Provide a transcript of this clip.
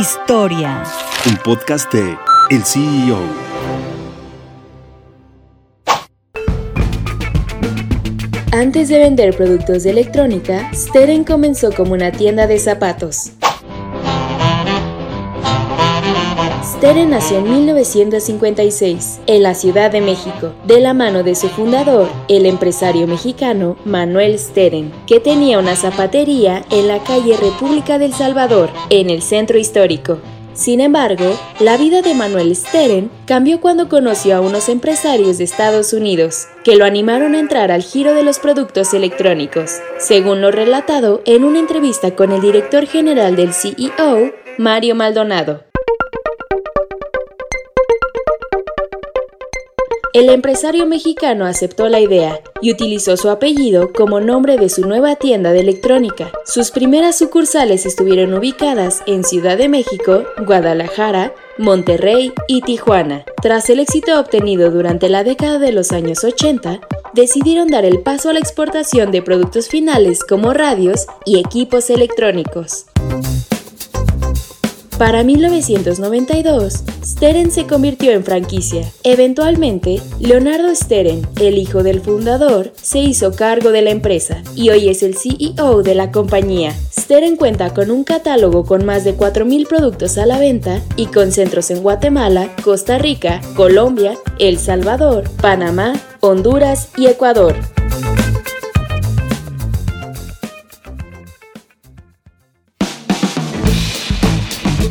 Historia. Un podcast de El CEO. Antes de vender productos de electrónica, Steren comenzó como una tienda de zapatos. Steren nació en 1956 en la Ciudad de México, de la mano de su fundador, el empresario mexicano Manuel Steren, que tenía una zapatería en la calle República del Salvador, en el centro histórico. Sin embargo, la vida de Manuel Steren cambió cuando conoció a unos empresarios de Estados Unidos, que lo animaron a entrar al giro de los productos electrónicos, según lo relatado en una entrevista con el director general del CEO, Mario Maldonado. El empresario mexicano aceptó la idea y utilizó su apellido como nombre de su nueva tienda de electrónica. Sus primeras sucursales estuvieron ubicadas en Ciudad de México, Guadalajara, Monterrey y Tijuana. Tras el éxito obtenido durante la década de los años 80, decidieron dar el paso a la exportación de productos finales como radios y equipos electrónicos. Para 1992, Steren se convirtió en franquicia. Eventualmente, Leonardo Steren, el hijo del fundador, se hizo cargo de la empresa y hoy es el CEO de la compañía. Steren cuenta con un catálogo con más de 4.000 productos a la venta y con centros en Guatemala, Costa Rica, Colombia, El Salvador, Panamá, Honduras y Ecuador.